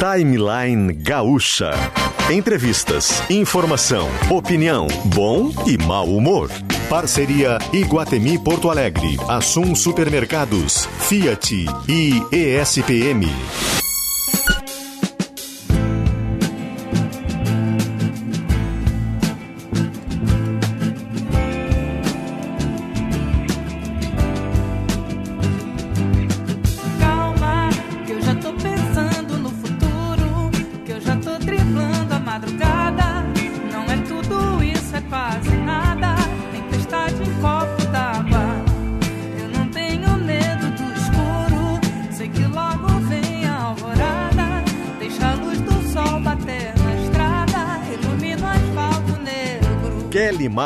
Timeline Gaúcha. Entrevistas, informação, opinião, bom e mau humor. Parceria Iguatemi Porto Alegre, Assum Supermercados, Fiat e ESPM.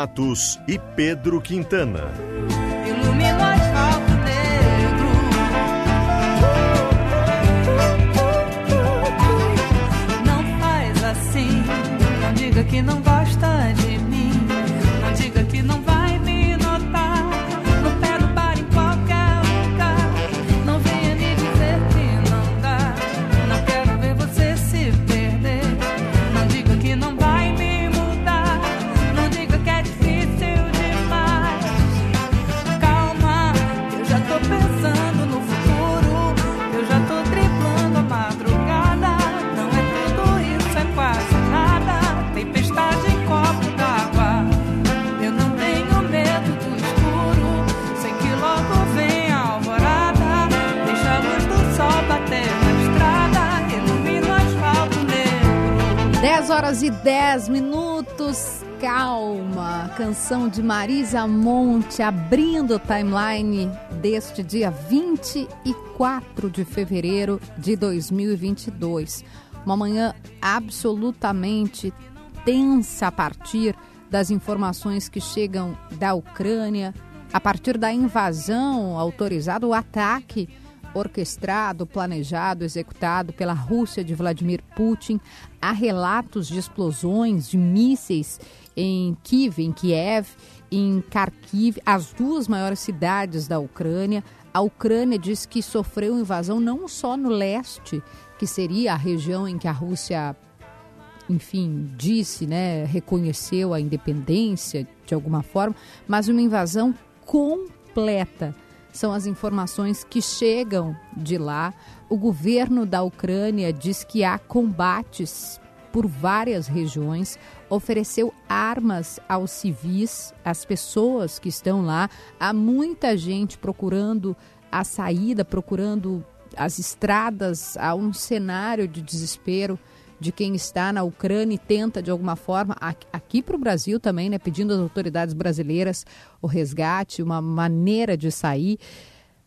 Matos e Pedro Quintana. Horas e 10 minutos. Calma, canção de Marisa Monte abrindo o timeline deste dia 24 de fevereiro de 2022. Uma manhã absolutamente tensa a partir das informações que chegam da Ucrânia, a partir da invasão autorizada, o ataque orquestrado, planejado, executado pela Rússia de Vladimir Putin. Há relatos de explosões de mísseis em Kiev, em Kiev, em Kharkiv, as duas maiores cidades da Ucrânia. A Ucrânia diz que sofreu invasão não só no leste, que seria a região em que a Rússia, enfim, disse, né, reconheceu a independência de alguma forma, mas uma invasão completa são as informações que chegam de lá. O governo da Ucrânia diz que há combates por várias regiões, ofereceu armas aos civis, às pessoas que estão lá. Há muita gente procurando a saída, procurando as estradas, há um cenário de desespero de quem está na Ucrânia e tenta de alguma forma aqui para o Brasil também, né, pedindo às autoridades brasileiras o resgate, uma maneira de sair.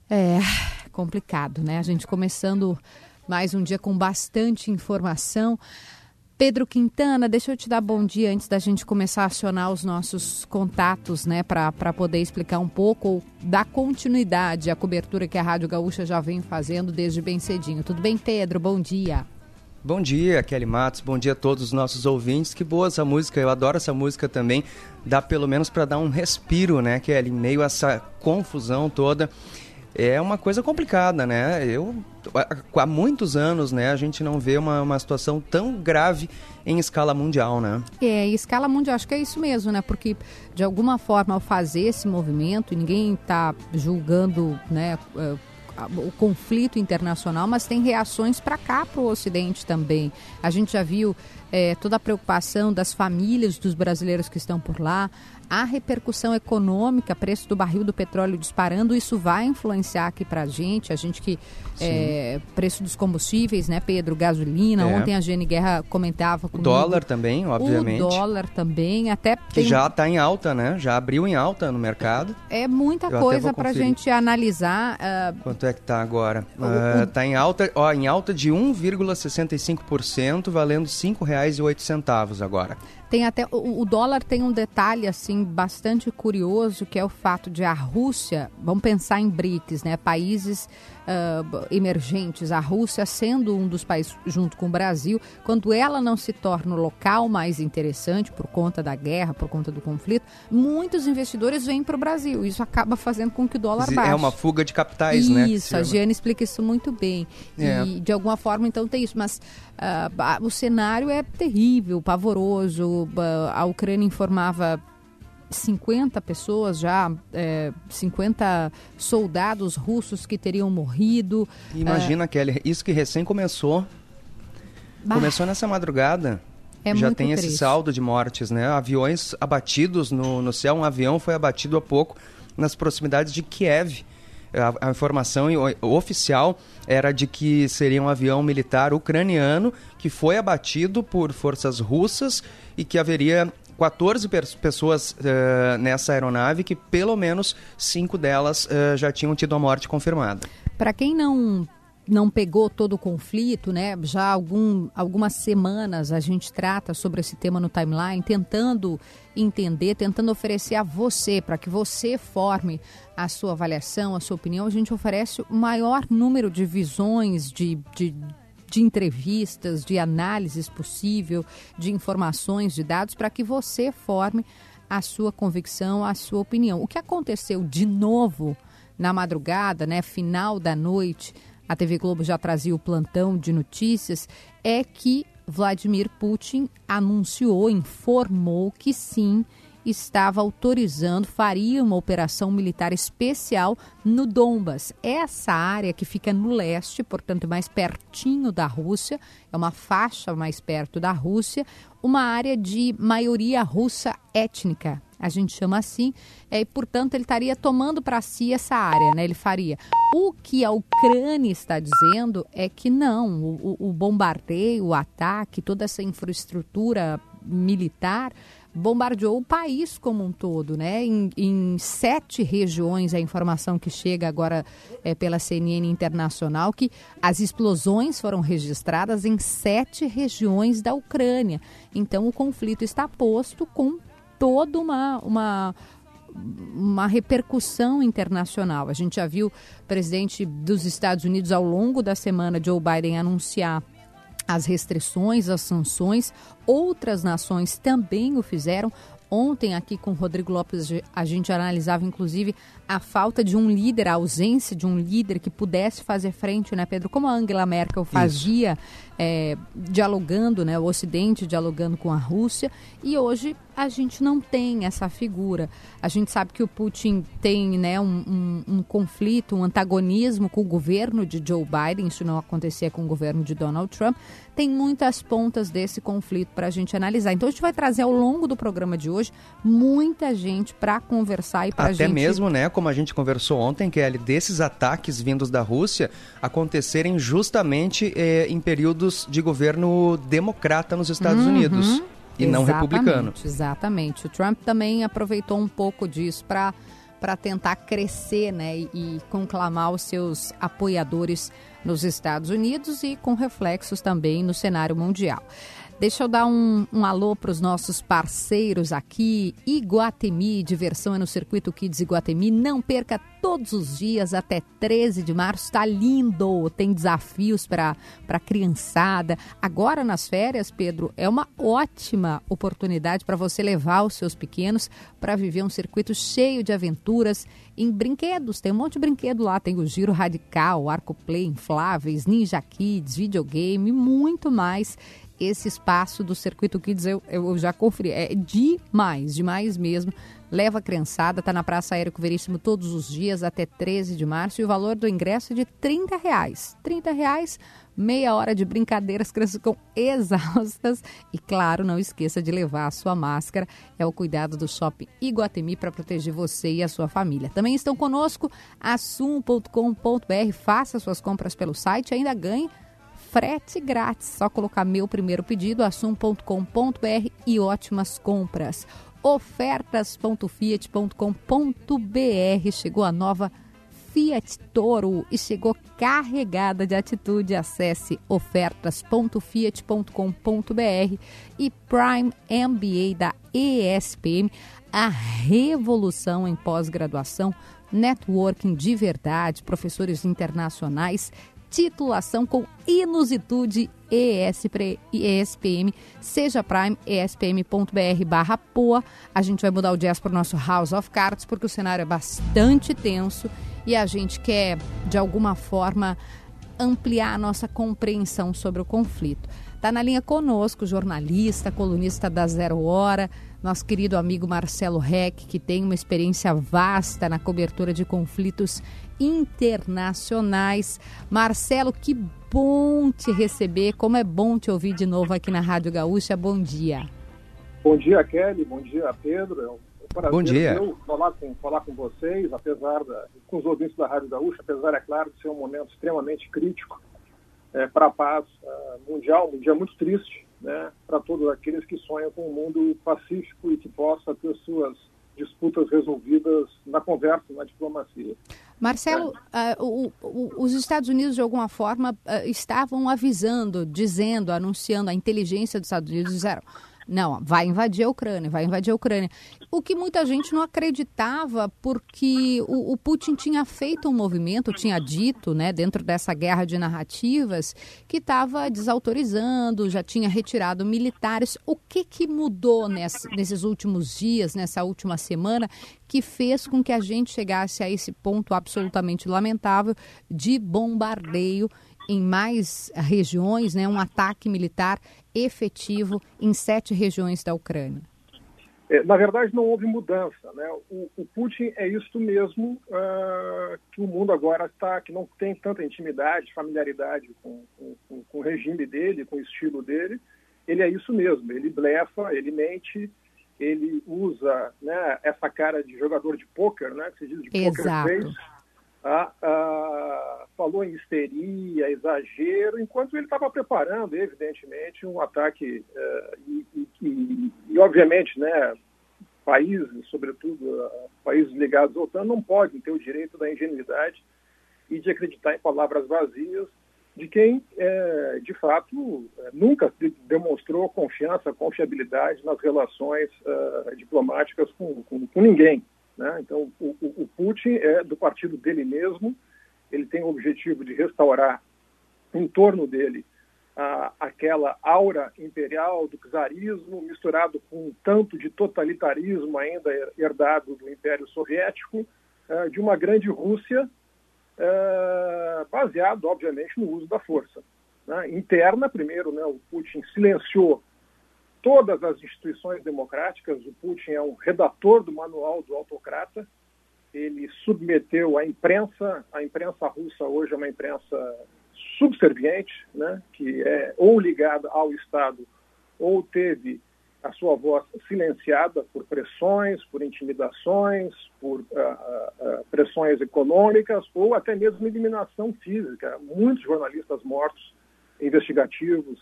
É complicado, né? A gente começando mais um dia com bastante informação. Pedro Quintana, deixa eu te dar bom dia antes da gente começar a acionar os nossos contatos, né, para poder explicar um pouco da continuidade à cobertura que a Rádio Gaúcha já vem fazendo desde bem cedinho. Tudo bem, Pedro? Bom dia. Bom dia, Kelly Matos. Bom dia a todos os nossos ouvintes. Que boa essa música. Eu adoro essa música também. Dá pelo menos para dar um respiro, né, Kelly? Em meio a essa confusão toda. É uma coisa complicada, né? Eu há muitos anos, né, a gente não vê uma, uma situação tão grave em escala mundial, né? É, em escala mundial, acho que é isso mesmo, né? Porque de alguma forma ao fazer esse movimento, ninguém está julgando, né, eh, o conflito internacional, mas tem reações para cá, para o Ocidente também. A gente já viu é, toda a preocupação das famílias dos brasileiros que estão por lá, a repercussão econômica, preço do barril do petróleo disparando, isso vai influenciar aqui para a gente, a gente que é, preço dos combustíveis, né, Pedro, gasolina, é. ontem a Gene Guerra comentava comigo. O dólar também, obviamente. O dólar também, até... Que já está em alta, né, já abriu em alta no mercado. É muita Eu coisa para a gente analisar. Uh... Quanto é que está agora? Está uh, em alta, ó, em alta de 1,65%, valendo R$ 5,08 agora. Tem até o, o, dólar tem um detalhe assim também bastante curioso, que é o fato de a Rússia, vamos pensar em BRICS, né, países uh, emergentes, a Rússia sendo um dos países junto com o Brasil, quando ela não se torna o local mais interessante por conta da guerra, por conta do conflito, muitos investidores vêm para o Brasil. Isso acaba fazendo com que o dólar baixe. É uma fuga de capitais, isso, né? Isso, a Giane explica isso muito bem. É. E de alguma forma, então, tem isso. Mas uh, o cenário é terrível, pavoroso. Uh, a Ucrânia informava 50 pessoas já, é, 50 soldados russos que teriam morrido. Imagina, é... Kelly, isso que recém começou. Bah. Começou nessa madrugada. É já tem triste. esse saldo de mortes, né? Aviões abatidos no, no céu. Um avião foi abatido há pouco nas proximidades de Kiev. A, a, informação oficial era de que seria um avião militar ucraniano que foi abatido por forças russas e que haveria 14 pessoas uh, nessa aeronave, que pelo menos cinco delas uh, já tinham tido a morte confirmada. Para quem não não pegou todo o conflito, né? Já algum, algumas semanas a gente trata sobre esse tema no timeline, tentando entender, tentando oferecer a você, para que você forme a sua avaliação, a sua opinião. A gente oferece o maior número de visões, de, de de entrevistas, de análises possível, de informações, de dados, para que você forme a sua convicção, a sua opinião. O que aconteceu de novo na madrugada, né, final da noite, a TV Globo já trazia o plantão de notícias, é que Vladimir Putin anunciou, informou que sim, estava autorizando, faria uma operação militar especial no Donbas. Essa área que fica no leste, portanto, mais pertinho da Rússia, é uma faixa mais perto da Rússia, uma área de maioria russa étnica, a gente chama assim, é, e portanto ele estaria tomando para si essa área, né? Ele faria. O que a Ucrânia está dizendo é que não, o, o bombardeio, o ataque, toda essa infraestrutura militar bombardeou o país como um todo, né? Em, em sete regiões, a informação que chega agora é, pela CNN Internacional, que as explosões foram registradas em sete regiões da Ucrânia. Então, o conflito está posto com toda uma, uma uma repercussão internacional. A gente já viu o presidente dos Estados Unidos ao longo da semana, Joe Biden, anunciar as restrições, as sanções. Outras nações também o fizeram. Ontem, aqui com o Rodrigo Lopes, a gente analisava inclusive a falta de um líder, a ausência de um líder que pudesse fazer frente, né, Pedro? Como a Angela Merkel fazia, é, dialogando, né, o Ocidente dialogando com a Rússia, e hoje a gente não tem essa figura. A gente sabe que o Putin tem né, um, um, um conflito, um antagonismo com o governo de Joe Biden, isso não acontecia com o governo de Donald Trump. Tem muitas pontas desse conflito para a gente analisar. Então a gente vai trazer ao longo do programa de hoje muita gente para conversar e para a gente. Até mesmo, né? como a gente conversou ontem, Kelly, desses ataques vindos da Rússia acontecerem justamente eh, em períodos de governo democrata nos Estados uhum. Unidos e não republicano. Exatamente. O Trump também aproveitou um pouco disso para para tentar crescer né, e, e conclamar os seus apoiadores nos Estados Unidos e com reflexos também no cenário mundial. Deixa eu dar um, um alô para os nossos parceiros aqui. Iguatemi, diversão é no Circuito Kids Iguatemi. Não perca todos os dias até 13 de março. Está lindo! Tem desafios para a criançada. Agora nas férias, Pedro, é uma ótima oportunidade para você levar os seus pequenos para viver um circuito cheio de aventuras em brinquedos. Tem um monte de brinquedo lá. Tem o Giro Radical, Arco Play, Infláveis, Ninja Kids, videogame e muito mais esse espaço do Circuito Kids eu, eu já conferi. É demais, demais mesmo. Leva a criançada, tá na Praça Aéreo Veríssimo todos os dias até 13 de março e o valor do ingresso é de 30 reais. 30 reais, meia hora de brincadeira, as crianças ficam exaustas. E claro, não esqueça de levar a sua máscara. É o cuidado do Shopping Iguatemi para proteger você e a sua família. Também estão conosco, assum.com.br. Faça suas compras pelo site, ainda ganhe frete grátis. Só colocar meu primeiro pedido, assum.com.br e ótimas compras. Ofertas.fiat.com.br chegou a nova Fiat Toro e chegou carregada de atitude. Acesse ofertas.fiat.com.br e Prime MBA da ESPM, a revolução em pós-graduação, networking de verdade, professores internacionais, titulação com inusitude ESPM, seja Prime, espm.br barra POA. A gente vai mudar o jazz para o nosso House of Cards, porque o cenário é bastante tenso e a gente quer, de alguma forma, ampliar a nossa compreensão sobre o conflito. Está na linha conosco, jornalista, colunista da Zero Hora, nosso querido amigo Marcelo Reck, que tem uma experiência vasta na cobertura de conflitos internacionais. Marcelo, que bom te receber, como é bom te ouvir de novo aqui na Rádio Gaúcha. Bom dia. Bom dia, Kelly. Bom dia, Pedro. É um prazer bom dia. Eu falar com, falar com vocês, apesar da, com os ouvintes da Rádio Gaúcha, apesar, é claro, de ser um momento extremamente crítico é, para a paz uh, mundial, um dia muito triste né, para todos aqueles que sonham com um mundo pacífico e que possa ter suas disputas resolvidas na conversa, na diplomacia. Marcelo, uh, o, o, os Estados Unidos, de alguma forma, uh, estavam avisando, dizendo, anunciando, a inteligência dos Estados Unidos disseram não, vai invadir a Ucrânia, vai invadir a Ucrânia. O que muita gente não acreditava, porque o, o Putin tinha feito um movimento, tinha dito, né, dentro dessa guerra de narrativas, que estava desautorizando, já tinha retirado militares. O que, que mudou nesse, nesses últimos dias, nessa última semana, que fez com que a gente chegasse a esse ponto absolutamente lamentável de bombardeio em mais regiões, né, um ataque militar efetivo em sete regiões da Ucrânia? É, na verdade, não houve mudança. Né? O, o Putin é isto mesmo uh, que o mundo agora está, que não tem tanta intimidade, familiaridade com, com, com, o regime dele, com o estilo dele. Ele é isso mesmo. Ele blefa, ele mente, ele usa né, essa cara de jogador de pôquer, né, que se diz de Exato. poker face, falou em histeria, exagero, enquanto ele estava preparando, evidentemente, um ataque uh, e, e, e, obviamente, né, países, sobretudo países ligados à OTAN, não podem ter o direito da ingenuidade e de acreditar em palavras vazias de quem, é, de fato, é, nunca demonstrou confiança, confiabilidade nas relações diplomáticas com, com, com ninguém. Né? Então, o, o, Putin é do partido dele mesmo, ele tem o objetivo de restaurar em torno dele a, aquela aura imperial do czarismo, misturado com um tanto de totalitarismo ainda herdado do Império Soviético, é, de uma grande Rússia, é, baseado, obviamente, no uso da força. Né? Interna, primeiro, né, o Putin silenciou todas as instituições democráticas. O Putin é um redator do manual do autocrata. Ele submeteu a imprensa, a imprensa russa hoje é uma imprensa subserviente, né, que é ou ligada ao Estado ou teve a sua voz silenciada por pressões, por intimidações, por uh, uh, pressões econômicas ou até mesmo eliminação física. Muitos jornalistas mortos, investigativos,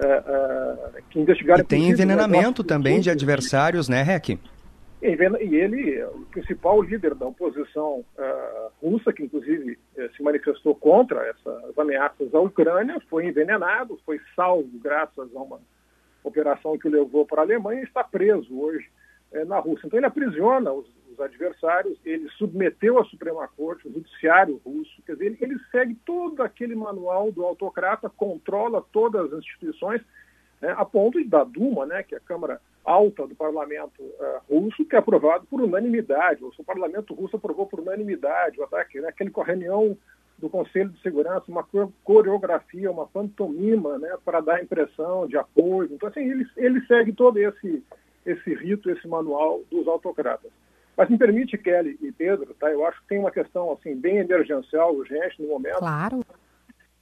uh, que investigaram... E tem envenenamento também de adversários, né, Rec? E ele, o principal líder da oposição uh, russa, que inclusive se manifestou contra essas ameaças à Ucrânia, foi envenenado, foi salvo graças a uma operação que o levou para a Alemanha e está preso hoje uh, na Rússia. Então ele aprisiona os, os, adversários, ele submeteu à Suprema Corte, o judiciário russo, quer dizer, ele, ele segue todo aquele manual do autocrata, controla todas as instituições, né, a ponto da Duma, né, que é a Câmara alta do parlamento uh, russo, que é aprovado por unanimidade. O parlamento russo aprovou por unanimidade o ataque, né? aquele reunião do Conselho de Segurança, uma coreografia, uma pantomima, né, para dar impressão de apoio. Então, assim, ele, ele segue todo esse, esse rito, esse manual dos autocratas. Mas me permite, Kelly e Pedro, tá? eu acho que tem uma questão assim bem emergencial, urgente no momento. Claro.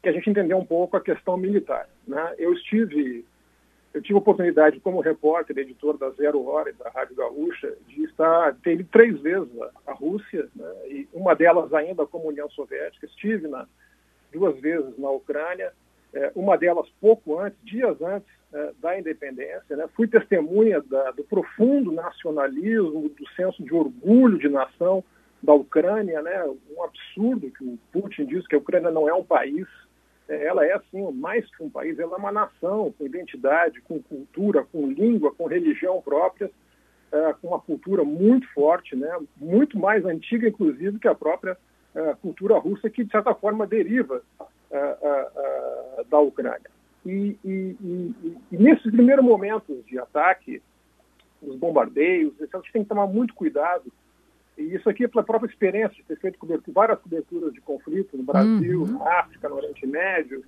Que a gente entender um pouco a questão militar. Né? Eu estive eu tive a oportunidade, como repórter, editor da Zero Hora e da Rádio Gaúcha, de estar, ter ido três vezes a, Rússia, né, e uma delas ainda como União Soviética. Estive na, duas vezes na Ucrânia, uma delas pouco antes, dias antes é, da independência. Né, fui testemunha da, do profundo nacionalismo, do senso de orgulho de nação da Ucrânia, né? Um absurdo que o Putin diz que a Ucrânia não é um país. É, ela é, assim, mais que um país, ela é uma nação com identidade, com cultura, com língua, com religião próprias, é, com uma cultura muito forte, né? muito mais antiga, inclusive, que a própria é, cultura russa, que, de certa forma, deriva da Ucrânia. E, e, e, e, nesses primeiros momentos de ataque, os bombardeios, a gente tem que tomar muito cuidado e isso aqui é pela própria experiência de ter feito cobertura, várias coberturas de conflito no Brasil, uhum. na África, no Oriente Médio,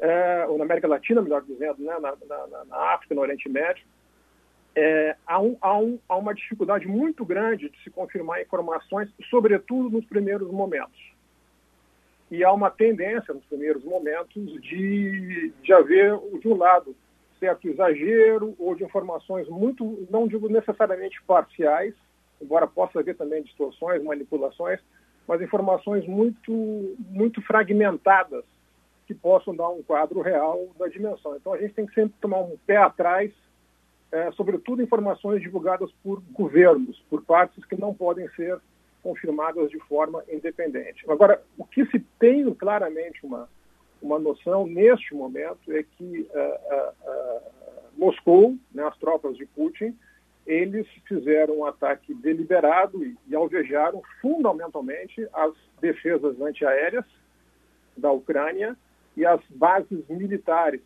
é, ou na América Latina, melhor dizendo, né, na, na, na África, no Oriente Médio, é, há, um, há, um, há, uma dificuldade muito grande de se confirmar informações, sobretudo nos primeiros momentos. E há uma tendência, nos primeiros momentos, de, de haver, de um lado, certo exagero ou de informações muito, não digo necessariamente parciais, embora possa haver também distorções, manipulações, mas informações muito, muito fragmentadas que possam dar um quadro real da dimensão. Então a gente tem que sempre tomar um pé atrás, é, sobretudo informações divulgadas por governos, por partes que não podem ser confirmadas de forma independente. Agora, o que se tem claramente uma, uma noção neste momento é que uh, uh, Moscou, né, as tropas de Putin, eles fizeram um ataque deliberado e, e alvejaram fundamentalmente as defesas antiaéreas da Ucrânia e as bases militares,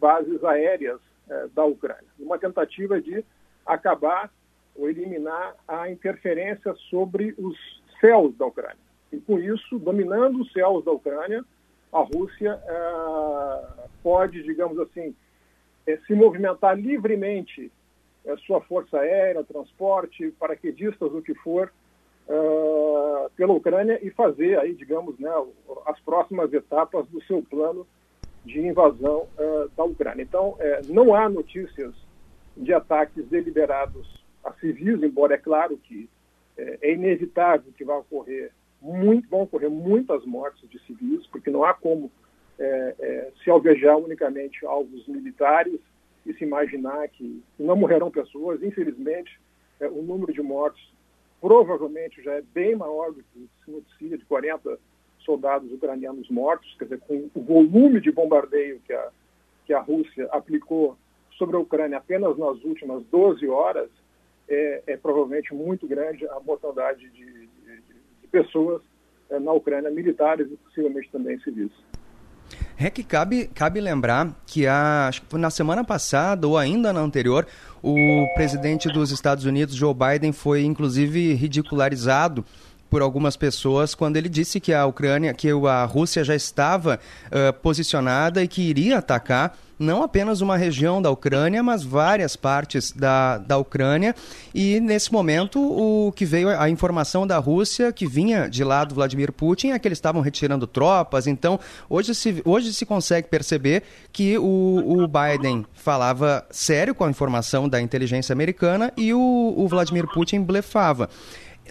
bases aéreas eh, da Ucrânia, uma tentativa de acabar ou eliminar a interferência sobre os céus da Ucrânia. E com isso, dominando os céus da Ucrânia, a Rússia eh, pode, digamos assim, eh, se movimentar livremente a sua força aérea, transporte, paraquedistas, o que for, uh, pela Ucrânia e fazer aí, digamos, né, as próximas etapas do seu plano de invasão uh, da Ucrânia. Então, uh, não há notícias de ataques deliberados civis, embora é claro que é, é inevitável que vai ocorrer muito, vão ocorrer muitas mortes de civis, porque não há como é, é, se alvejar unicamente alvos militares e se imaginar que não morrerão pessoas. Infelizmente, é, o número de mortos provavelmente já é bem maior do que se noticia, de 40 soldados ucranianos mortos, quer dizer, com o volume de bombardeio que a, que a Rússia aplicou sobre a Ucrânia apenas nas últimas 12 horas, é, é provavelmente muito grande a mortandade de, de, de pessoas é, na Ucrânia, militares e possivelmente também civis. É que cabe, cabe lembrar que a, acho na semana passada ou ainda na anterior, o presidente dos Estados Unidos, Joe Biden, foi inclusive ridicularizado por algumas pessoas quando ele disse que a Ucrânia, que a Rússia já estava uh, posicionada e que iria atacar não apenas uma região da Ucrânia, mas várias partes da, da Ucrânia. E nesse momento, o que veio a informação da Rússia, que vinha de lá do Vladimir Putin, é que eles estavam retirando tropas. Então, hoje se, hoje se consegue perceber que o, o Biden falava sério com a informação da inteligência americana e o, o Vladimir Putin blefava.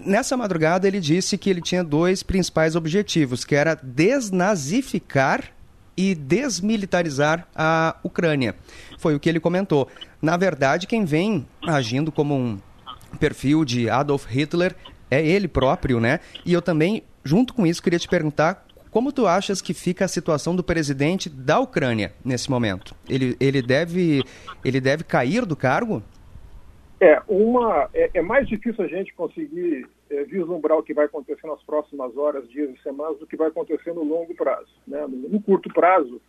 Nessa madrugada, ele disse que ele tinha dois principais objetivos, que era desnazificar e desmilitarizar a Ucrânia. Foi o que ele comentou. Na verdade, quem vem agindo como um perfil de Adolf Hitler é ele próprio, né? E eu também, junto com isso, queria te perguntar como tu achas que fica a situação do presidente da Ucrânia nesse momento? Ele, ele, deve, ele deve cair do cargo? É, uma, é, é mais difícil a gente conseguir é, vislumbrar o que vai acontecer nas próximas horas, dias e semanas do que vai acontecer no longo prazo. Né? No, no curto prazo,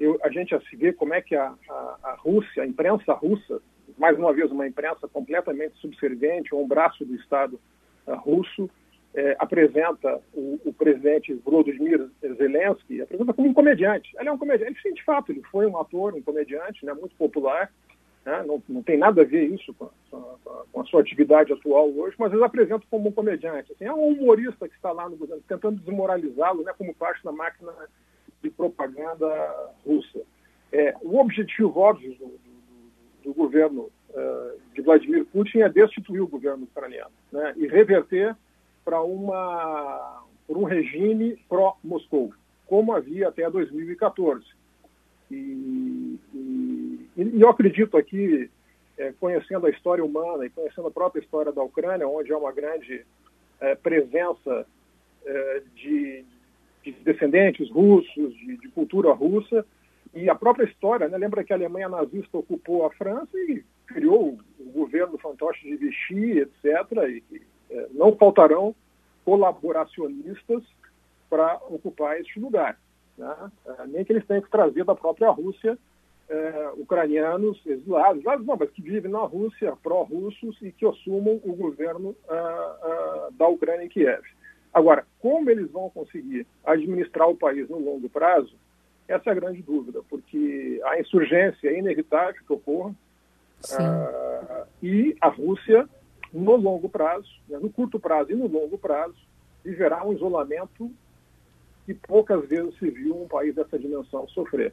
eu, a gente a vê como é que a, a, a, Rússia, a imprensa russa, mais uma vez uma imprensa completamente subserviente, um braço do Estado uh, russo, é, apresenta o, o, presidente Volodymyr Zelensky, apresenta como um comediante. Ele é um comediante, ele, de fato, ele foi um ator, um comediante, né, muito popular, né? Não, não, tem nada a ver isso com a, com a, sua atividade atual hoje, mas eles apresentam como um comediante. Assim, é um humorista que está lá no governo, tentando desmoralizá-lo né, como parte da máquina de propaganda russa. É, o objetivo óbvio do, do, do governo uh, de Vladimir Putin é destituir o governo ucraniano né, e reverter para uma por um regime pró-Moscou, como havia até 2014. E, e eu acredito aqui, é, conhecendo a história humana e conhecendo a própria história da Ucrânia, onde há uma grande é, presença é, de, de, descendentes russos, de, de, cultura russa, e a própria história, né? lembra que a Alemanha nazista ocupou a França e criou o governo fantoche de Vichy, etc., e é, não faltarão colaboracionistas para ocupar este lugar. Né? É, nem que eles tenham que trazer da própria Rússia é, ucranianos exilados, não, mas que vivem na Rússia, pró-russos e que assumam o governo ah, ah, da Ucrânia em Kiev. Agora, como eles vão conseguir administrar o país no longo prazo, essa é a grande dúvida, porque a insurgência é inevitável que ocorra ah, e a Rússia, no longo prazo, né, no curto prazo e no longo prazo, viverá um isolamento que poucas vezes se viu um país dessa dimensão sofrer.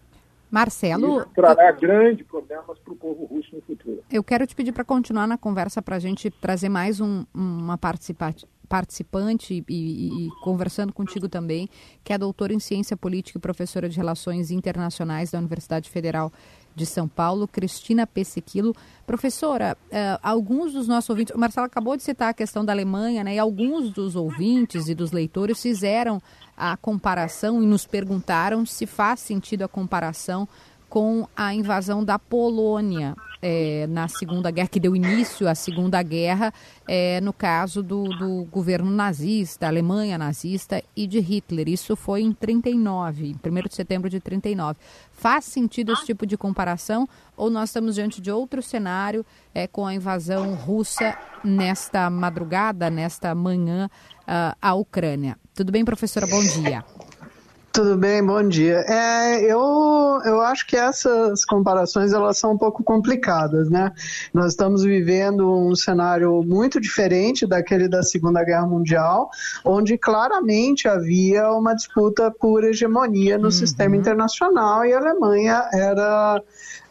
Marcelo. Isso trará grandes problemas para o povo russo no futuro. Eu quero te pedir para continuar na conversa para a gente trazer mais um, uma participante participante e, e, conversando contigo também, que é doutora em ciência política e professora de relações internacionais da Universidade Federal de São Paulo, Cristina Pessequilo. Professora, uh, alguns dos nossos ouvintes, o Marcelo acabou de citar a questão da Alemanha, né? E alguns dos ouvintes e dos leitores fizeram a comparação e nos perguntaram se faz sentido a comparação com a invasão da Polônia é, na Segunda Guerra, que deu início à Segunda Guerra, é, no caso do, do, governo nazista, Alemanha nazista e de Hitler. Isso foi em 39, 1 de setembro de 39. Faz sentido esse tipo de comparação ou nós estamos diante de outro cenário é, com a invasão russa nesta madrugada, nesta manhã, uh, à Ucrânia? Tudo bem, professora? Bom dia. Tudo bem, bom dia. É, eu, eu acho que essas comparações elas são um pouco complicadas, né? Nós estamos vivendo um cenário muito diferente daquele da Segunda Guerra Mundial, onde claramente havia uma disputa por hegemonia no uhum. sistema internacional e a Alemanha era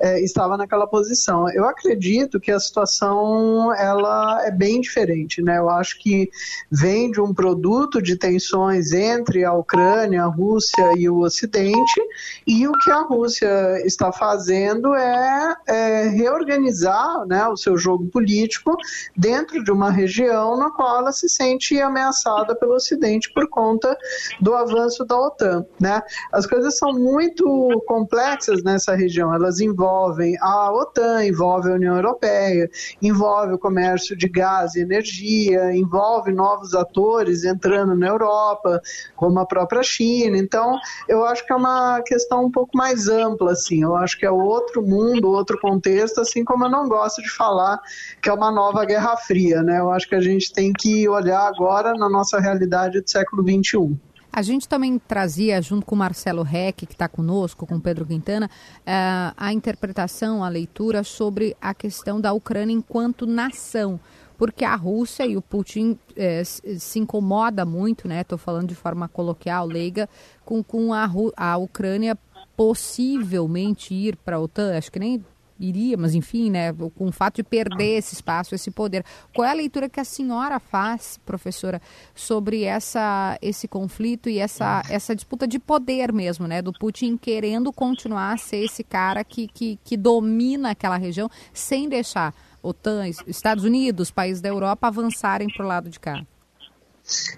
é, estava naquela posição. Eu acredito que a situação ela é bem diferente, né? Eu acho que vem de um produto de tensões entre a Ucrânia, a Rússia e o Ocidente, e o que a Rússia está fazendo é, é reorganizar né, o seu jogo político dentro de uma região na qual ela se sente ameaçada pelo Ocidente por conta do avanço da OTAN. Né? As coisas são muito complexas nessa região, elas envolvem envolvem a OTAN, envolve a União Europeia, envolve o comércio de gás e energia, envolve novos atores entrando na Europa, como a própria China. Então, eu acho que é uma questão um pouco mais ampla, assim. Eu acho que é outro mundo, outro contexto, assim como eu não gosto de falar que é uma nova Guerra Fria, né? Eu acho que a gente tem que olhar agora na nossa realidade do século XXI. A gente também trazia, junto com o Marcelo Reck, que está conosco, com o Pedro Quintana, uh, a interpretação, a leitura sobre a questão da Ucrânia enquanto nação. Porque a Rússia e o Putin eh, se incomoda muito, né? Estou falando de forma coloquial, leiga, com, com a, a Ucrânia possivelmente ir para a OTAN. Acho que nem iria, mas enfim, né, com o fato de perder esse espaço, esse poder. Qual é a leitura que a senhora faz, professora, sobre essa, esse conflito e essa, essa disputa de poder mesmo, né, do Putin querendo continuar a ser esse cara que, que, que domina aquela região sem deixar OTAN, Estados Unidos, países da Europa avançarem para o lado de cá?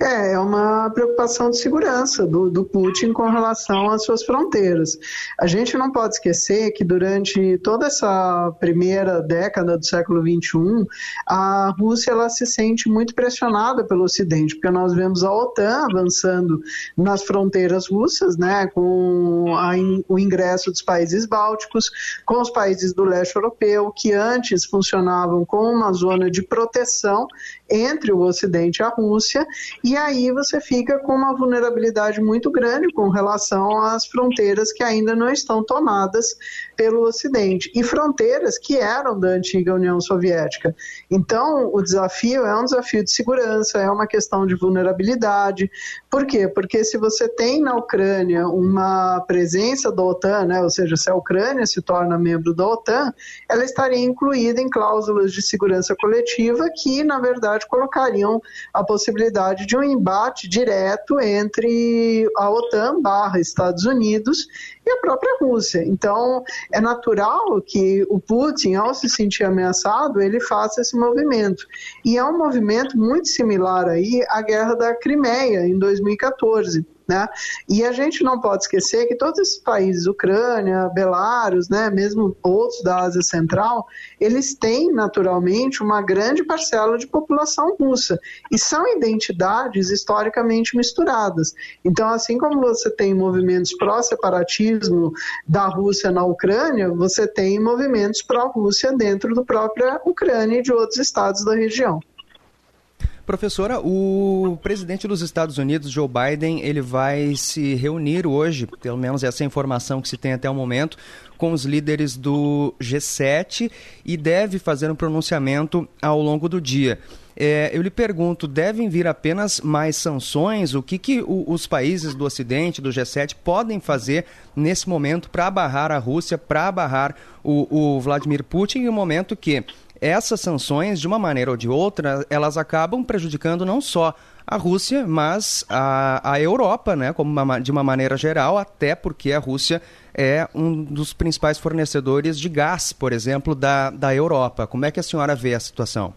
É, é uma preocupação de segurança do, do, Putin com relação às suas fronteiras. A gente não pode esquecer que durante toda essa primeira década do século XXI, a Rússia ela se sente muito pressionada pelo Ocidente, porque nós vemos a OTAN avançando nas fronteiras russas, né, com a, o ingresso dos países bálticos, com os países do leste europeu, que antes funcionavam como uma zona de proteção entre o Ocidente e a Rússia, e aí você fica com uma vulnerabilidade muito grande com relação às fronteiras que ainda não estão tomadas pelo Ocidente, e fronteiras que eram da antiga União Soviética. Então, o desafio é um desafio de segurança, é uma questão de vulnerabilidade. Por quê? Porque se você tem na Ucrânia uma presença da OTAN, né, ou seja, se a Ucrânia se torna membro da OTAN, ela estaria incluída em cláusulas de segurança coletiva que, na verdade, colocariam a possibilidade de um embate direto entre a OTAN barra Estados Unidos e a própria Rússia. Então, é natural que o Putin, ao se sentir ameaçado, ele faça esse movimento. E é um movimento muito similar aí à guerra da Crimeia, em 2014. Né? E a gente não pode esquecer que todos esses países, Ucrânia, Belarus, né, mesmo outros da Ásia Central, eles têm naturalmente uma grande parcela de população russa e são identidades historicamente misturadas. Então, assim como você tem movimentos pró-separatismo da Rússia na Ucrânia, você tem movimentos pró-Rússia dentro da própria Ucrânia e de outros estados da região. Professora, o presidente dos Estados Unidos, Joe Biden, ele vai se reunir hoje, pelo menos essa é informação que se tem até o momento, com os líderes do G7 e deve fazer um pronunciamento ao longo do dia. É, eu lhe pergunto, devem vir apenas mais sanções? O que, que o, os países do Ocidente, do G7, podem fazer nesse momento para barrar a Rússia, para barrar o, o Vladimir Putin, em um momento que essas sanções, de uma maneira ou de outra, elas acabam prejudicando não só a Rússia, mas a, a Europa, né, como uma, de uma maneira geral, até porque a Rússia é um dos principais fornecedores de gás, por exemplo, da, da Europa. Como é que a senhora vê a situação?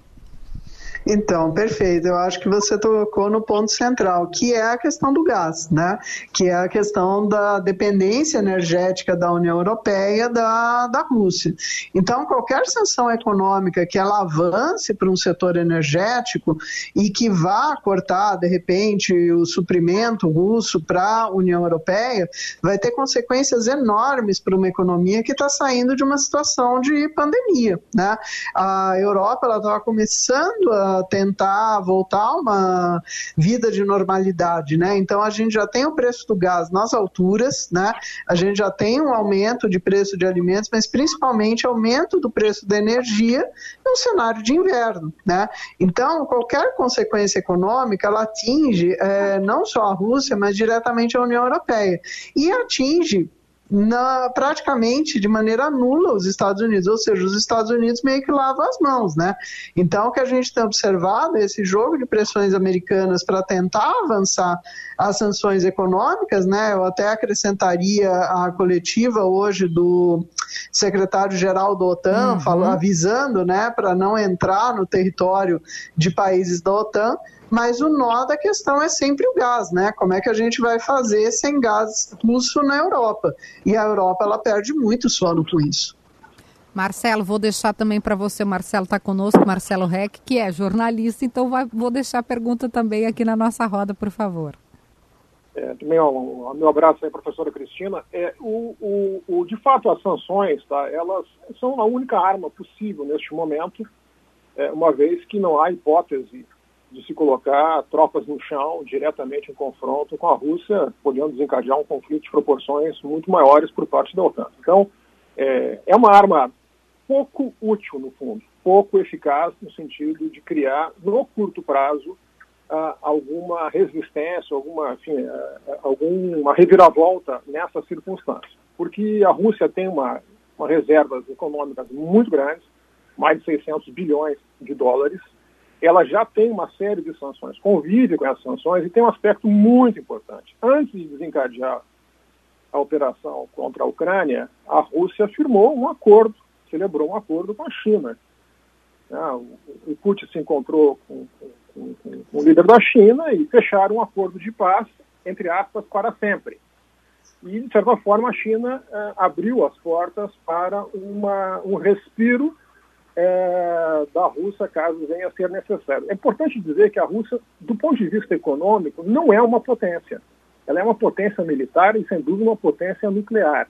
Então, perfeito. Eu acho que você tocou no ponto central, que é a questão do gás, né? Que é a questão da dependência energética da União Europeia da, da Rússia. Então, qualquer sanção econômica que ela avance para um setor energético e que vá cortar, de repente, o suprimento russo para a União Europeia, vai ter consequências enormes para uma economia que está saindo de uma situação de pandemia, né? A Europa ela estava começando a tentar voltar a uma vida de normalidade, né? Então a gente já tem o preço do gás nas alturas, né? A gente já tem um aumento de preço de alimentos, mas principalmente aumento do preço da energia no cenário de inverno, né? Então qualquer consequência econômica ela atinge é, não só a Rússia, mas diretamente a União Europeia e atinge na, praticamente de maneira nula os Estados Unidos, ou seja, os Estados Unidos meio que lavam as mãos, né? Então, o que a gente tem observado é esse jogo de pressões americanas para tentar avançar as sanções econômicas, né? Eu até acrescentaria a coletiva hoje do secretário-geral da OTAN, uhum. falou, avisando, né, para não entrar no território de países da OTAN, mas o nó da questão é sempre o gás, né? Como é que a gente vai fazer sem gás russo na Europa? E a Europa ela perde muito sono com isso. Marcelo, vou deixar também para você, o Marcelo está conosco, Marcelo Reck, que é jornalista, então vai, vou deixar a pergunta também aqui na nossa roda, por favor. É, também ó, meu abraço aí, professora Cristina. É, o, o, o, de fato, as sanções, tá, elas são a única arma possível neste momento, é, uma vez que não há hipótese de se colocar tropas no chão diretamente em confronto com a Rússia, podendo desencadear um conflito de proporções muito maiores por parte da OTAN. Então, é, é uma arma pouco útil, no fundo, pouco eficaz no sentido de criar, no curto prazo, uh, alguma resistência, alguma, enfim, uh, alguma reviravolta nessa circunstância. Porque a Rússia tem uma, uma reservas econômicas muito grandes, mais de 600 bilhões de dólares, ela já tem uma série de sanções, convive com essas sanções e tem um aspecto muito importante. Antes de desencadear a operação contra a Ucrânia, a Rússia firmou um acordo, celebrou um acordo com a China. Ah, o Putin se encontrou com, com, com, com o líder da China e fecharam um acordo de paz, entre aspas, para sempre. E, de certa forma, a China eh, abriu as portas para uma, um respiro é, da Rússia, caso venha a ser necessário. É importante dizer que a Rússia, do ponto de vista econômico, não é uma potência. Ela é uma potência militar e, sem dúvida, uma potência nuclear.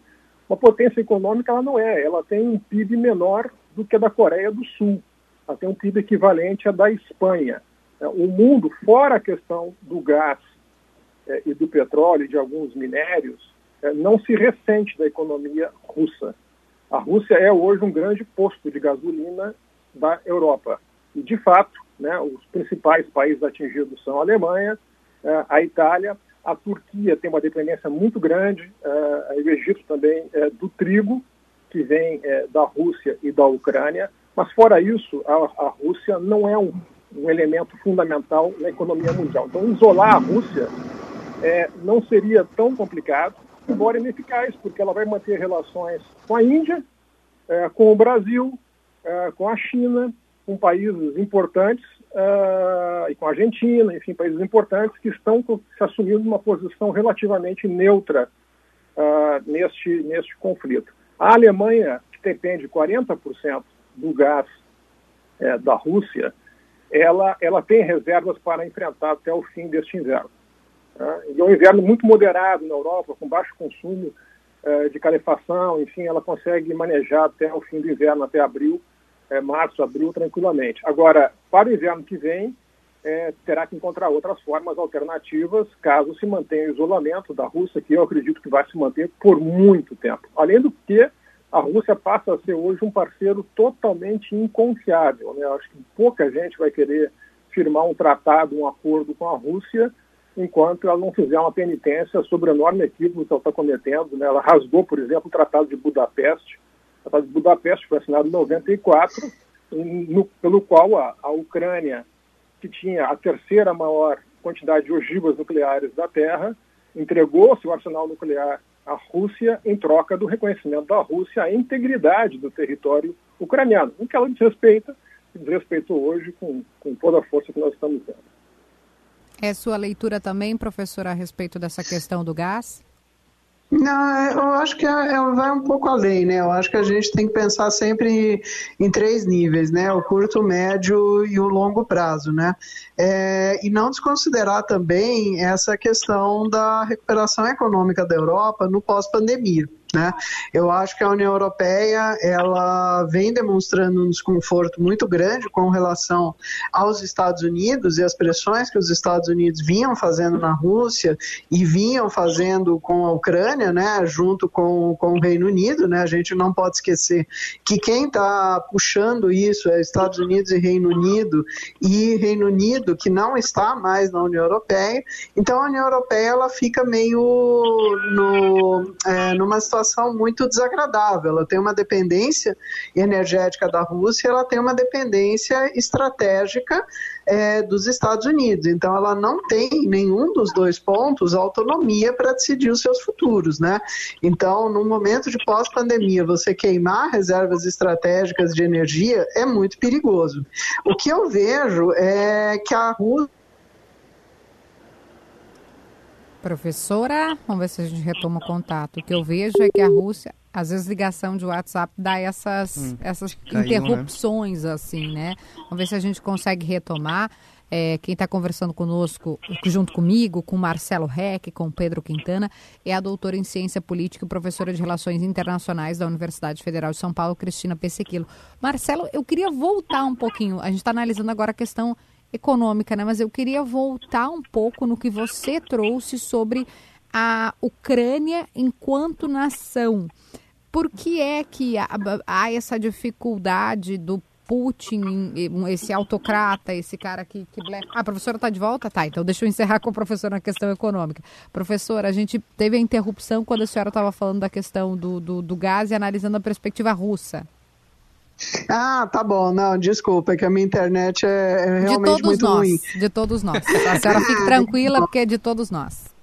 Uma potência econômica ela não é. Ela tem um PIB menor do que a da Coreia do Sul. Ela tem um PIB equivalente à da Espanha. É, o mundo, fora a questão do gás é, e do petróleo e de alguns minérios, é, não se ressente da economia russa. A Rússia é hoje um grande posto de gasolina da Europa. E, de fato, né, os principais países atingidos são a Alemanha, eh, a Itália, a Turquia tem uma dependência muito grande, eh, o Egito também, eh, do trigo, que vem da Rússia e da Ucrânia. Mas, fora isso, a, Rússia não é um, um, elemento fundamental na economia mundial. Então, isolar a Rússia não seria tão complicado embora ineficaz, porque ela vai manter relações com a Índia, é, com o Brasil, é, com a China, com países importantes uh, e com a Argentina, enfim, países importantes que estão se assumindo uma posição relativamente neutra neste, neste conflito. A Alemanha, que depende 40% do gás da Rússia, ela, ela tem reservas para enfrentar até o fim deste inverno. Tá? E é um inverno muito moderado na Europa, com baixo consumo uh, de calefação, enfim, ela consegue manejar até o fim do inverno, até abril, é, março, abril, tranquilamente. Agora, para o inverno que vem, é, terá que encontrar outras formas alternativas, caso se mantenha o isolamento da Rússia, que eu acredito que vai se manter por muito tempo. Além do que, a Rússia passa a ser hoje um parceiro totalmente inconfiável. Né? Acho que pouca gente vai querer firmar um tratado, um acordo com a Rússia, enquanto ela não fizer uma penitência sobre o enorme equívoco que ela está cometendo. Né? Ela rasgou, por exemplo, o Tratado de Budapeste, o Tratado de Budapeste foi assinado em 94, no, pelo qual a, a Ucrânia, que tinha a terceira maior quantidade de ogivas nucleares da Terra, entregou seu arsenal nuclear à Rússia em troca do reconhecimento da Rússia à integridade do território ucraniano, o que ela desrespeita, desrespeitou hoje com, com toda a força que nós estamos vendo. É sua leitura também, professora, a respeito dessa questão do gás? Não, eu acho que ela é, é, vai um pouco além, né? Eu acho que a gente tem que pensar sempre em três níveis, né? O curto, o médio e o longo prazo, né? É, e não desconsiderar também essa questão da recuperação econômica da Europa no pós-pandemia. Né? Eu acho que a União Europeia ela vem demonstrando um desconforto muito grande com relação aos Estados Unidos e as pressões que os Estados Unidos vinham fazendo na Rússia e vinham fazendo com a Ucrânia, né, junto com, com o Reino Unido. Né? A gente não pode esquecer que quem está puxando isso é Estados Unidos e Reino Unido, e Reino Unido que não está mais na União Europeia. Então a União Europeia ela fica meio no, é, numa situação situação muito desagradável. Ela tem uma dependência energética da Rússia, ela tem uma dependência estratégica é, dos Estados Unidos. Então, ela não tem nenhum dos dois pontos autonomia para decidir os seus futuros, né? Então, no momento de pós-pandemia, você queimar reservas estratégicas de energia é muito perigoso. O que eu vejo é que a Rússia Professora, vamos ver se a gente retoma o contato. O que eu vejo é que a Rússia, às vezes ligação de WhatsApp dá essas, hum, essas caiu, né? interrupções, né? assim, né? Vamos ver se a gente consegue retomar. É, quem está conversando conosco, junto comigo, com Marcelo Reck, com Pedro Quintana, é a doutora em Ciência Política e professora de Relações Internacionais da Universidade Federal de São Paulo, Cristina Pessequilo. Marcelo, eu queria voltar um pouquinho. A gente está analisando agora a questão econômica, né? Mas eu queria voltar um pouco no que você trouxe sobre a Ucrânia enquanto nação. Por que é que há, essa dificuldade do Putin, esse autocrata, esse cara que, que... Ah, a professora está de volta? Tá, então deixa eu encerrar com a professora na questão econômica. Professora, a gente teve a interrupção quando a senhora estava falando da questão do, do, do gás e analisando a perspectiva russa. Ah, tá bom. Não, desculpa, é que a minha internet é, é realmente muito nós, ruim. De todos nós. A senhora fique tranquila, porque é de todos nós.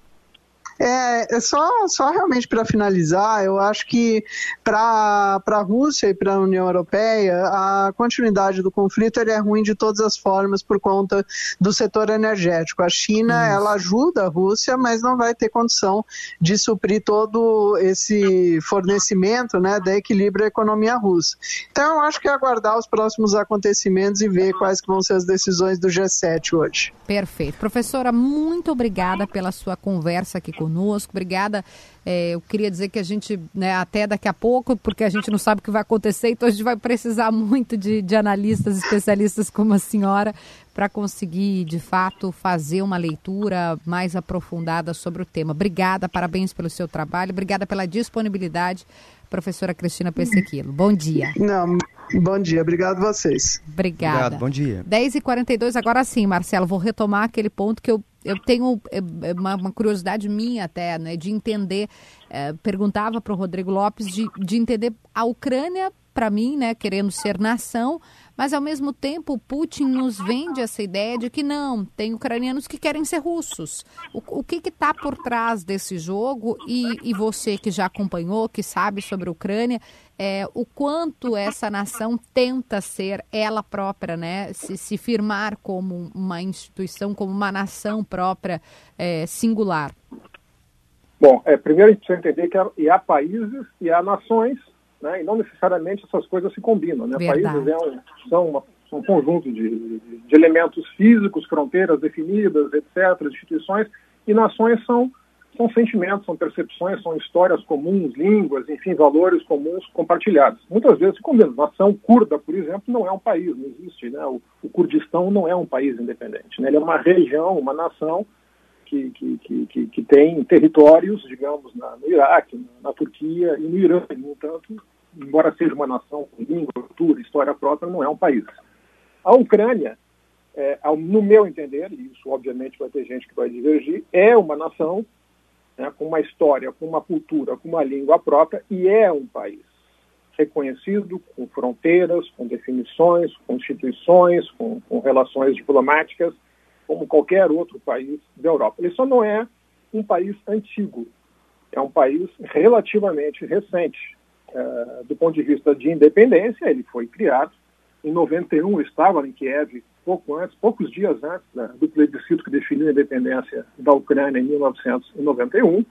É, é só, só realmente para finalizar, eu acho que para a Rússia e para a União Europeia, a continuidade do conflito é ruim de todas as formas por conta do setor energético. A China, Isso. ela ajuda a Rússia, mas não vai ter condição de suprir todo esse fornecimento né, da equilíbrio da economia russa. Então, eu acho que é aguardar os próximos acontecimentos e ver quais vão ser as decisões do G7 hoje. Perfeito. Professora, muito obrigada pela sua conversa aqui conosco conosco. Obrigada. É, eu queria dizer que a gente, né, até daqui a pouco, porque a gente não sabe o que vai acontecer, então a gente vai precisar muito de, de analistas, especialistas como a senhora, para conseguir, de fato, fazer uma leitura mais aprofundada sobre o tema. Obrigada, parabéns pelo seu trabalho, obrigada pela disponibilidade, professora Cristina Pessequilo. Bom dia. Não, bom dia, obrigado a vocês. Obrigada. Obrigado, bom dia. 10h42, agora sim, Marcelo, vou retomar aquele ponto que eu eu tenho é, é uma, uma, curiosidade minha até, né, de entender, é, perguntava para o Rodrigo Lopes, de, de entender a Ucrânia para mim, né, querendo ser nação, mas ao mesmo tempo Putin nos vende essa ideia de que não, tem ucranianos que querem ser russos. O, o que está por trás desse jogo e, e, você que já acompanhou, que sabe sobre a Ucrânia, é, o quanto essa nação tenta ser ela própria, né, se, se firmar como uma instituição, como uma nação própria, é, singular? Bom, é, primeiro a gente precisa entender que há, há países e há nações né? e não necessariamente essas coisas se combinam. Né? Países é um, são, uma, um conjunto de, de, de, elementos físicos, fronteiras definidas, etc., instituições, e nações são, são sentimentos, são percepções, são histórias comuns, línguas, enfim, valores comuns compartilhados. Muitas vezes se combinam. Nação curda, por exemplo, não é um país, não existe. Né? O, o Kurdistão não é um país independente. Né? Ele é uma região, uma nação que, que, que, que, tem territórios, digamos, na, no Iraque, na, na, Turquia e no Irã. No entanto, embora seja uma nação com língua, cultura, história própria, não é um país. A Ucrânia, é, ao, no meu entender, e isso obviamente vai ter gente que vai divergir, é uma nação né, com uma história, com uma cultura, com uma língua própria e é um país reconhecido, com fronteiras, com definições, com instituições, com, com relações diplomáticas, como qualquer outro país da Europa. Ele só não é um país antigo, é um país relativamente recente. Uh, do ponto de vista de independência, ele foi criado. Em 91 estava em Kiev, pouco antes, poucos dias antes né, do plebiscito que definiu a independência da Ucrânia em 1991, uh,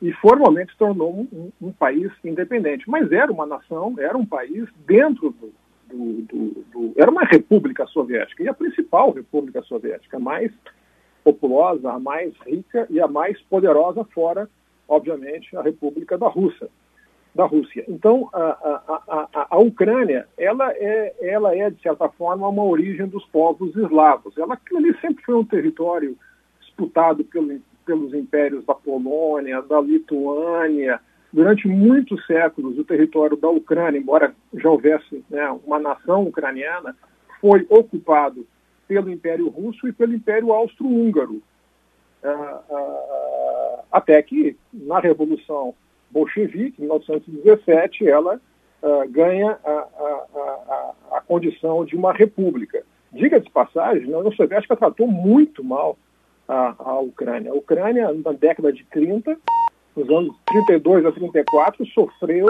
e formalmente tornou um, um, país independente. Mas era uma nação, era um país dentro do, do, do, do, Era uma república soviética, e a principal república soviética, a mais populosa, a mais rica e a mais poderosa, fora, obviamente, a República da Rússia da Rússia. Então, a, a, a, a, Ucrânia, ela é, ela é, de certa forma, uma origem dos povos eslavos. Ela ali sempre foi um território disputado pelo, pelos impérios da Polônia, da Lituânia. Durante muitos séculos, o território da Ucrânia, embora já houvesse né, uma nação ucraniana, foi ocupado pelo Império Russo e pelo Império Austro-Húngaro. Uh, uh, até que, na Revolução bolchevique, em 1917, ela uh, ganha a, a, a, a, condição de uma república. Diga de passagem, a União Soviética tratou muito mal a, a Ucrânia. A Ucrânia, na década de 30, nos anos 32 a 34, sofreu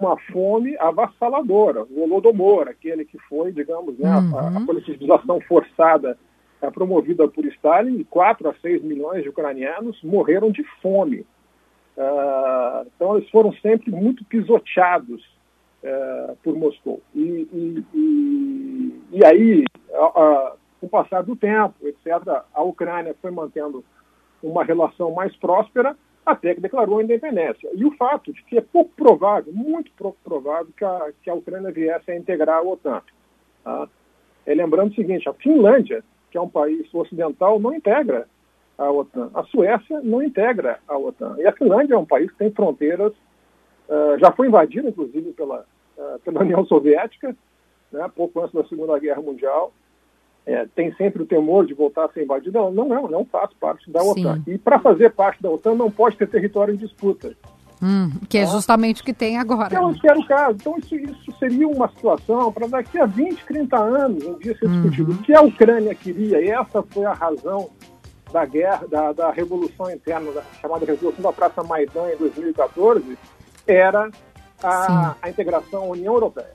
uma fome avassaladora. O Holodomor, aquele que foi, digamos, né, uhum. a, a politização forçada é, promovida por Stalin, 4 a 6 milhões de ucranianos morreram de fome. Uh, então, eles foram sempre muito pisoteados uh, por Moscou. E, e, e, e aí, uh, com o passar do tempo, etc., a Ucrânia foi mantendo uma relação mais próspera até que declarou a independência. E o fato de que é pouco provável, muito pouco provável, que a, que a Ucrânia viesse a integrar a OTAN. Tá? É, lembrando o seguinte, a Finlândia, que é um país ocidental, não integra a OTAN. A Suécia não integra a OTAN. E a Finlândia é um país que tem fronteiras, uh, já foi invadida, inclusive, pela, uh, pela União Soviética, né, pouco antes da Segunda Guerra Mundial. É, tem sempre o temor de voltar a ser invadida. Não, não, é, não faz parte da Sim. OTAN. E para fazer parte da OTAN não pode ter território em disputa. Hum, que é tá? justamente o que tem agora. Então, era o caso. Então, isso, isso seria uma situação para daqui a 20, 30 anos um dia ser discutido. Uhum. O que a Ucrânia queria, e essa foi a razão da guerra, da, da revolução interna, da chamada Revolução da Praça Maidan em 2014, era a, a integração à União Europeia.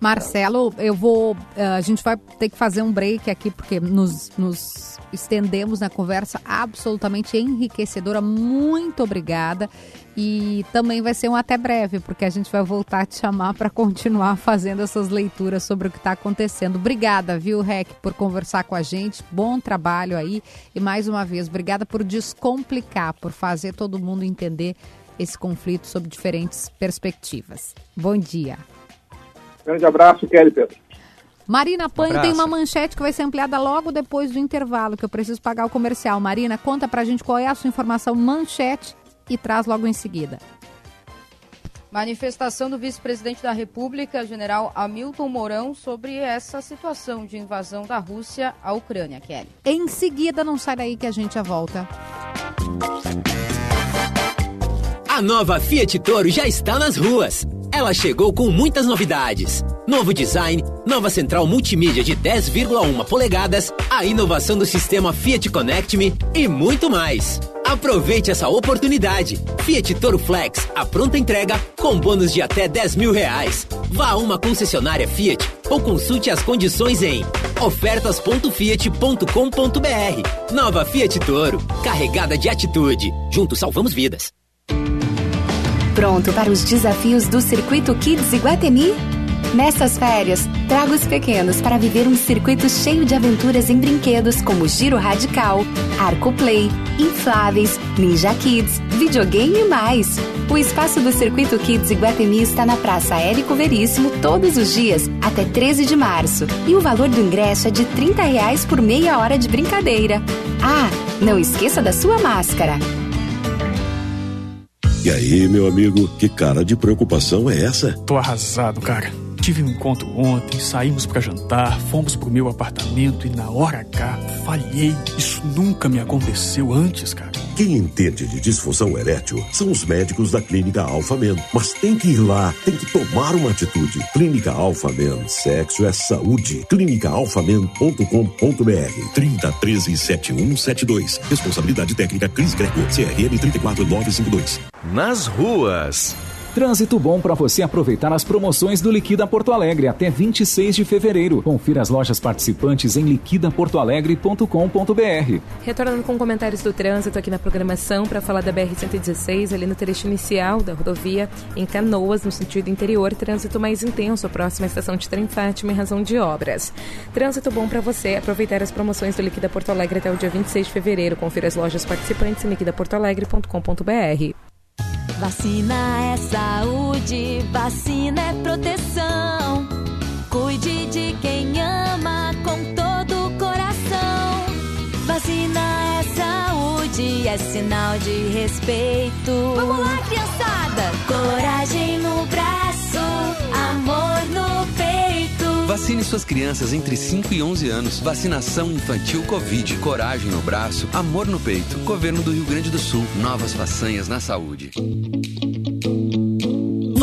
Marcelo, eu vou. Eh, a gente vai ter que fazer um break aqui, porque nos, nos estendemos na conversa absolutamente enriquecedora. Muito obrigada. E também vai ser um até breve, porque a gente vai voltar a te chamar para continuar fazendo essas leituras sobre o que está acontecendo. Obrigada, viu, Rec, por conversar com a gente. Bom trabalho aí. E mais uma vez, obrigada por descomplicar, por fazer todo mundo entender esse conflito sob diferentes perspectivas. Bom dia. Grande abraço, Kelly Pedro. Marina Pan tem uma manchete que vai ser ampliada logo depois do intervalo, que eu preciso pagar o comercial. Marina, conta pra gente qual é a sua informação manchete e traz logo em seguida. Manifestação do vice-presidente da República, general Hamilton Mourão, sobre essa situação de invasão da Rússia à Ucrânia, Kelly. Em seguida, não sai daí que a gente já volta. A nova Fiat Toro já está nas ruas ela chegou com muitas novidades. Novo design, nova central multimídia de 10,1 polegadas, a inovação do sistema Fiat Connect Me e muito mais. Aproveite essa oportunidade. Fiat Toro Flex, a pronta entrega com bônus de até 10 mil reais. Vá a uma concessionária Fiat ou consulte as condições em ofertas.fiat.com.br. Nova Fiat Toro, carregada de atitude. Juntos salvamos vidas. Pronto para os desafios do Circuito Kids Iguatemi? Nessas férias, traga os pequenos para viver um circuito cheio de aventuras em brinquedos como Giro Radical, Arco Play, Infláveis, Ninja Kids, videogame e mais. O espaço do Circuito Kids Iguatemi está na Praça Érico Veríssimo todos os dias, até 13 de março. E o valor do ingresso é de 30 reais por meia hora de brincadeira. Ah, não esqueça da sua máscara. E aí, meu amigo, que cara de preocupação é essa? Tô arrasado, cara. Tive um encontro ontem, saímos para jantar, fomos pro meu apartamento e na hora H falhei. Isso nunca me aconteceu antes, cara. Quem entende de disfunção erétil são os médicos da Clínica Alpha Men. Mas tem que ir lá, tem que tomar uma atitude. Clínica Alpha Men, sexo é saúde. clínicaalfamen.com.br 3013 7172. Responsabilidade técnica Cris Greco, CRM 34952. Nas ruas. Trânsito bom para você aproveitar as promoções do Liquida Porto Alegre até 26 de fevereiro. Confira as lojas participantes em liquidaportoalegre.com.br. Retornando com comentários do trânsito aqui na programação para falar da BR-116, ali no trecho inicial da rodovia em Canoas, no sentido interior, trânsito mais intenso próximo à estação de trem Fátima em razão de obras. Trânsito bom para você aproveitar as promoções do Liquida Porto Alegre até o dia 26 de fevereiro. Confira as lojas participantes em liquidaportoalegre.com.br. Vacina é saúde, vacina é proteção. Cuide de quem ama com todo o coração. Vacina é saúde, é sinal de respeito. Vamos lá, criançada! Coragem no braço, amor no peito. Vacine suas crianças entre 5 e 11 anos. Vacinação infantil Covid. Coragem no braço, amor no peito. Governo do Rio Grande do Sul. Novas façanhas na saúde.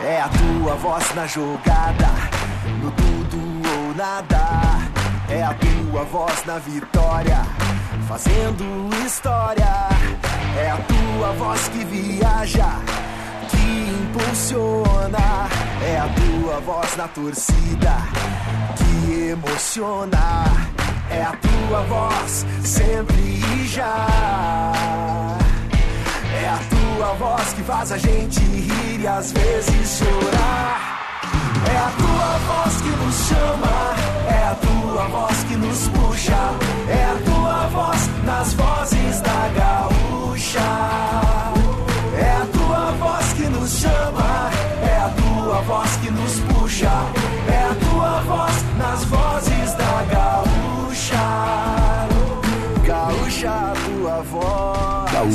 É a tua voz na jogada, no tudo ou nada. É a tua voz na vitória, fazendo história. É a tua voz que viaja, que impulsiona. É a tua voz na torcida, que emociona. É a tua voz sempre e já. Tua voz que faz a gente rir e às vezes chorar. É a tua voz que nos chama, é a tua voz que nos puxa, é a tua voz nas vozes da gaúcha. É a tua voz que nos chama, é a tua voz que nos puxa,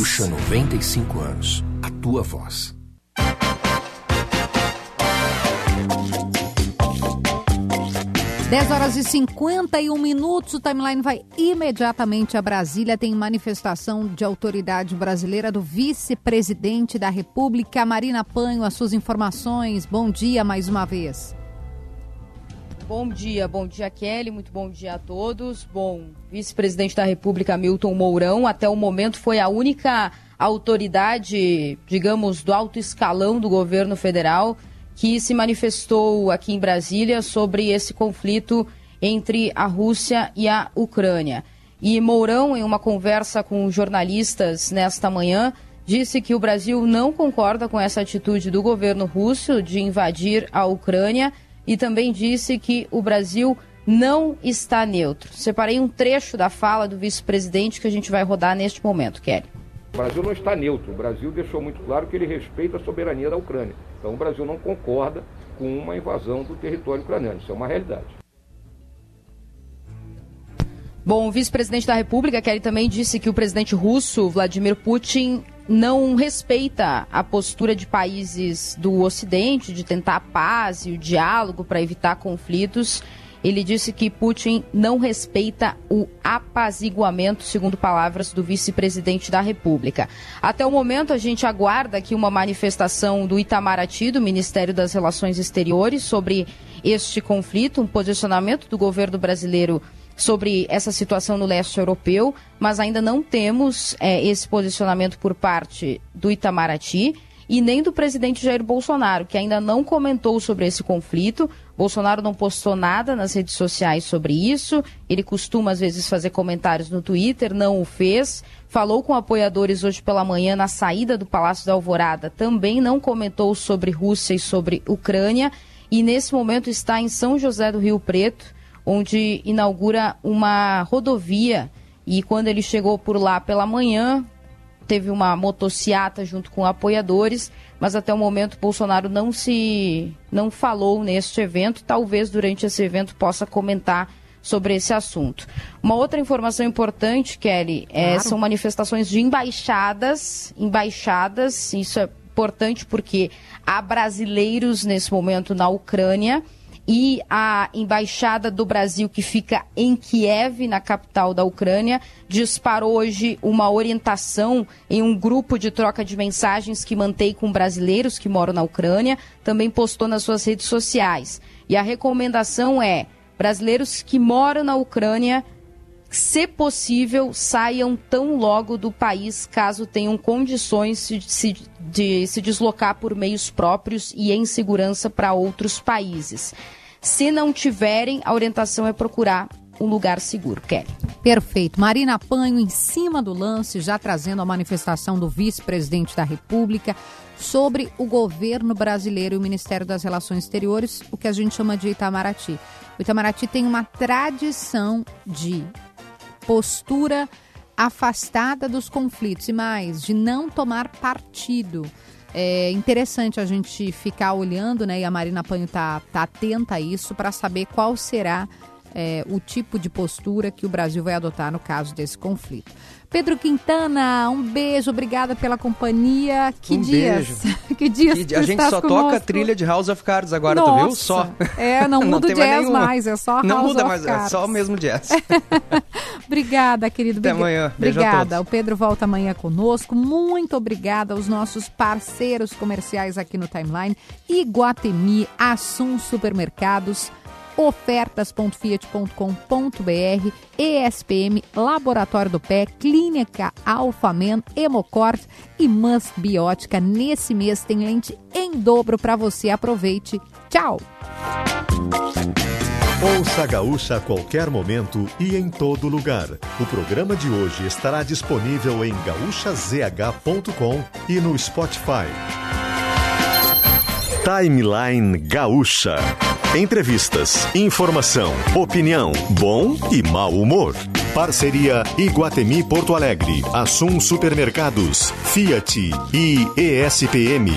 Gaúcha 95 anos. A tua voz. Dez horas e 51 minutos, o timeline vai imediatamente a Brasília. Tem manifestação de autoridade brasileira do vice-presidente da República, Marina Panho. As suas informações. Bom dia mais uma vez. Bom dia, bom dia Kelly, muito bom dia a todos. Bom, vice-presidente da República Milton Mourão, até o momento foi a única autoridade, digamos, do alto escalão do governo federal que se manifestou aqui em Brasília sobre esse conflito entre a Rússia e a Ucrânia. E Mourão, em uma conversa com jornalistas nesta manhã, disse que o Brasil não concorda com essa atitude do governo russo de invadir a Ucrânia e também disse que o Brasil não está neutro. Separei um trecho da fala do vice-presidente que a gente vai rodar neste momento, Kelly. O Brasil não está neutro. O Brasil deixou muito claro que ele respeita a soberania da Ucrânia. Então o Brasil não concorda com uma invasão do território ucraniano. Isso é uma realidade. Bom, o vice-presidente da República, Kelly, também disse que o presidente russo, Vladimir Putin, não respeita a postura de países do Ocidente de tentar a paz e o diálogo para evitar conflitos. Ele disse que Putin não respeita o apaziguamento, segundo palavras do vice-presidente da República. Até o momento, a gente aguarda aqui uma manifestação do Itamaraty, do Ministério das Relações Exteriores, sobre este conflito, um posicionamento do governo brasileiro sobre essa situação no leste europeu, mas ainda não temos é, esse posicionamento por parte do Itamaraty e nem do presidente Jair Bolsonaro, que ainda não comentou sobre esse conflito. Bolsonaro não postou nada nas redes sociais sobre isso. Ele costuma, às vezes, fazer comentários no Twitter, não o fez. Falou com apoiadores hoje pela manhã na saída do Palácio da Alvorada, também não comentou sobre Rússia e sobre Ucrânia. E nesse momento está em São José do Rio Preto onde inaugura uma rodovia. E quando ele chegou por lá pela manhã, teve uma motociata junto com apoiadores, mas até o momento Bolsonaro não se não falou neste evento, talvez durante esse evento possa comentar sobre esse assunto. Uma outra informação importante, Kelly, é, claro. são manifestações de embaixadas, embaixadas, isso é importante porque há brasileiros nesse momento na Ucrânia e a embaixada do Brasil, que fica em Kiev, na capital da Ucrânia, disparou hoje uma orientação em um grupo de troca de mensagens que mantém com brasileiros que moram na Ucrânia, também postou nas suas redes sociais. E a recomendação é: brasileiros que moram na Ucrânia se possível, saiam tão logo do país caso tenham condições de se, de se deslocar por meios próprios e em segurança para outros países. Se não tiverem, a orientação é procurar um lugar seguro. Kelly. Perfeito. Marina Panho em cima do lance, já trazendo a manifestação do vice-presidente da República sobre o governo brasileiro e o Ministério das Relações Exteriores, o que a gente chama de Itamaraty. O Itamaraty tem uma tradição de postura afastada dos conflitos e mais, de não tomar partido. É interessante a gente ficar olhando, né? E a Marina Panho tá, tá atenta a isso para saber qual será é, o tipo de postura que o Brasil vai adotar no caso desse conflito. Pedro Quintana, um beijo, obrigada pela companhia. Que um dias? Beijo. que dias que, A gente só conosco? toca a trilha de House of Cards agora, Nossa. tu viu? Só. É, não muda o jazz mais, mais, é só House Não muda of mais, Cards. é só o mesmo jazz. obrigada, querido. Até amanhã. Beijo a Obrigada. todos. O Pedro volta amanhã conosco. Muito obrigada aos nossos parceiros comerciais aqui no Timeline. Iguatemi, Assum Supermercados, ofertas.fiat.com.br, ESPM, Laboratório do Pé, Clínica Alfamen, Hemocort e Must Biótica. Nesse mês tem lente em dobro para você. Aproveite. Tchau! Ouça a Gaúcha a qualquer momento e em todo lugar. O programa de hoje estará disponível em gaúchazh.com e no Spotify. Timeline Gaúcha. Entrevistas, informação, opinião, bom e mau humor. Parceria Iguatemi Porto Alegre, Assum Supermercados, Fiat e ESPM.